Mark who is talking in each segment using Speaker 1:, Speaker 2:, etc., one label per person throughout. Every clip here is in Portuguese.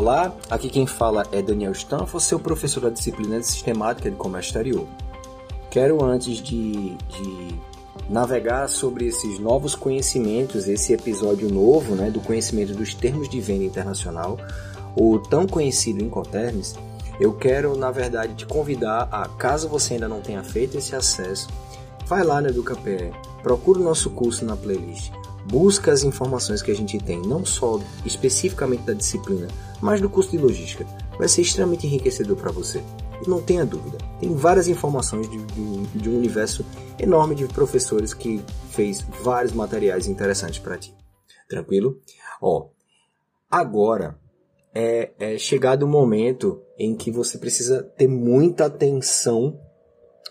Speaker 1: Olá, aqui quem fala é Daniel Stanford, seu professor da disciplina de Sistemática de Comércio Exterior. Quero, antes de, de navegar sobre esses novos conhecimentos, esse episódio novo né, do conhecimento dos termos de venda internacional, o tão conhecido Incoterms, eu quero, na verdade, te convidar a, caso você ainda não tenha feito esse acesso, vai lá no EducaPE, procura o nosso curso na playlist, busca as informações que a gente tem, não só especificamente da disciplina, mas do curso de logística. Vai ser extremamente enriquecedor para você. E não tenha dúvida, tem várias informações de, de, de um universo enorme de professores que fez vários materiais interessantes para ti. Tranquilo? Ó, agora é, é chegado o momento em que você precisa ter muita atenção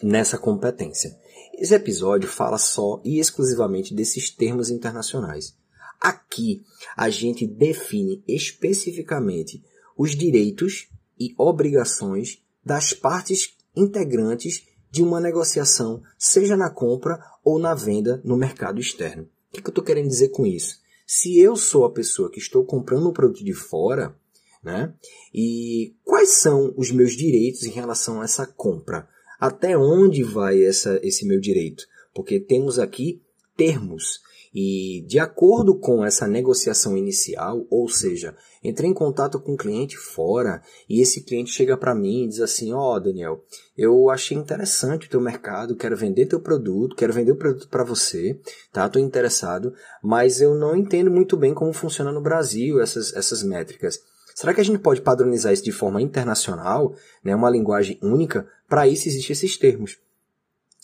Speaker 1: nessa competência. Esse episódio fala só e exclusivamente desses termos internacionais. Aqui a gente define especificamente os direitos e obrigações das partes integrantes de uma negociação, seja na compra ou na venda no mercado externo. O que, eu estou querendo dizer com isso? Se eu sou a pessoa que estou comprando um produto de fora, né? E quais são os meus direitos em relação a essa compra? Até onde vai essa, esse meu direito? Porque temos aqui termos. E de acordo com essa negociação inicial, ou seja, entrei em contato com um cliente fora e esse cliente chega para mim e diz assim: Ó, oh, Daniel, eu achei interessante o teu mercado, quero vender teu produto, quero vender o produto para você, tá? Tô interessado, mas eu não entendo muito bem como funciona no Brasil essas, essas métricas. Será que a gente pode padronizar isso de forma internacional, né, uma linguagem única? Para isso existem esses termos.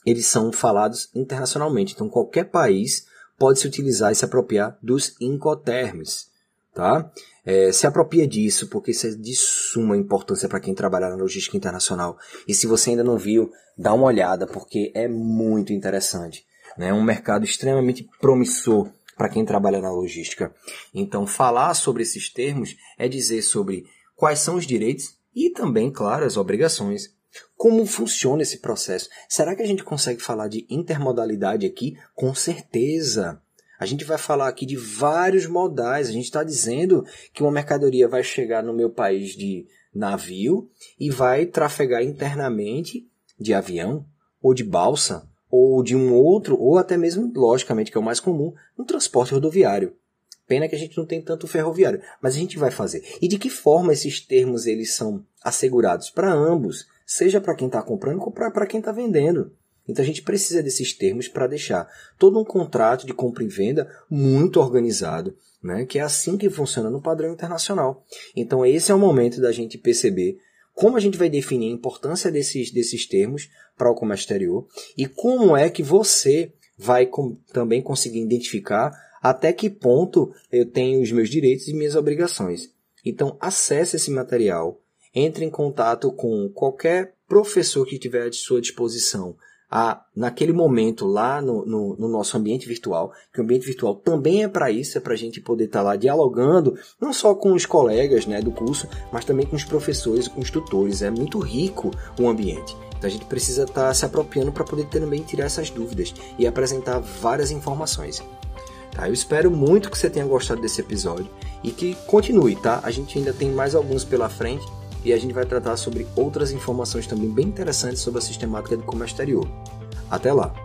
Speaker 1: Eles são falados internacionalmente. Então qualquer país pode se utilizar e se apropriar dos incoterms. Tá? É, se apropria disso, porque isso é de suma importância para quem trabalha na logística internacional. E se você ainda não viu, dá uma olhada, porque é muito interessante. É né? um mercado extremamente promissor para quem trabalha na logística. Então, falar sobre esses termos é dizer sobre quais são os direitos e também, claro, as obrigações. Como funciona esse processo? Será que a gente consegue falar de intermodalidade aqui? Com certeza! A gente vai falar aqui de vários modais. A gente está dizendo que uma mercadoria vai chegar no meu país de navio e vai trafegar internamente de avião ou de balsa ou de um outro, ou até mesmo, logicamente, que é o mais comum, no transporte rodoviário. Pena que a gente não tem tanto ferroviário, mas a gente vai fazer. E de que forma esses termos eles são assegurados para ambos, seja para quem está comprando como para quem está vendendo. Então a gente precisa desses termos para deixar todo um contrato de compra e venda muito organizado, né? que é assim que funciona no padrão internacional. Então esse é o momento da gente perceber como a gente vai definir a importância desses, desses termos para o comércio exterior e como é que você vai com, também conseguir identificar até que ponto eu tenho os meus direitos e minhas obrigações. Então, acesse esse material, entre em contato com qualquer professor que tiver à sua disposição a, naquele momento lá no, no, no, nosso ambiente virtual, que o ambiente virtual também é para isso, é para a gente poder estar tá lá dialogando, não só com os colegas né, do curso, mas também com os professores, com os tutores. É muito rico o ambiente. Então a gente precisa estar tá se apropriando para poder também tirar essas dúvidas e apresentar várias informações. Tá? Eu espero muito que você tenha gostado desse episódio e que continue, tá? A gente ainda tem mais alguns pela frente e a gente vai tratar sobre outras informações também bem interessantes sobre a sistemática de comércio exterior. Até lá!